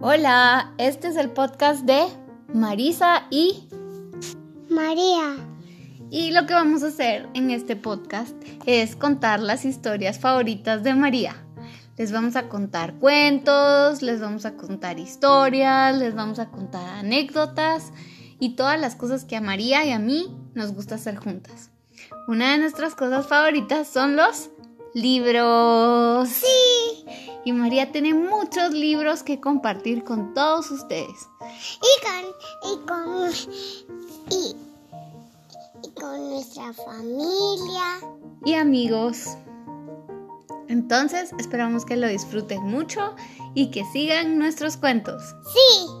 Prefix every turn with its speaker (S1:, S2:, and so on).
S1: Hola, este es el podcast de Marisa y
S2: María.
S1: Y lo que vamos a hacer en este podcast es contar las historias favoritas de María. Les vamos a contar cuentos, les vamos a contar historias, les vamos a contar anécdotas y todas las cosas que a María y a mí nos gusta hacer juntas. Una de nuestras cosas favoritas son los libros.
S2: Sí.
S1: Y María tiene muchos libros que compartir con todos ustedes.
S2: Y con, y con, y, y con nuestra familia.
S1: Y amigos. Entonces esperamos que lo disfruten mucho y que sigan nuestros cuentos.
S2: Sí.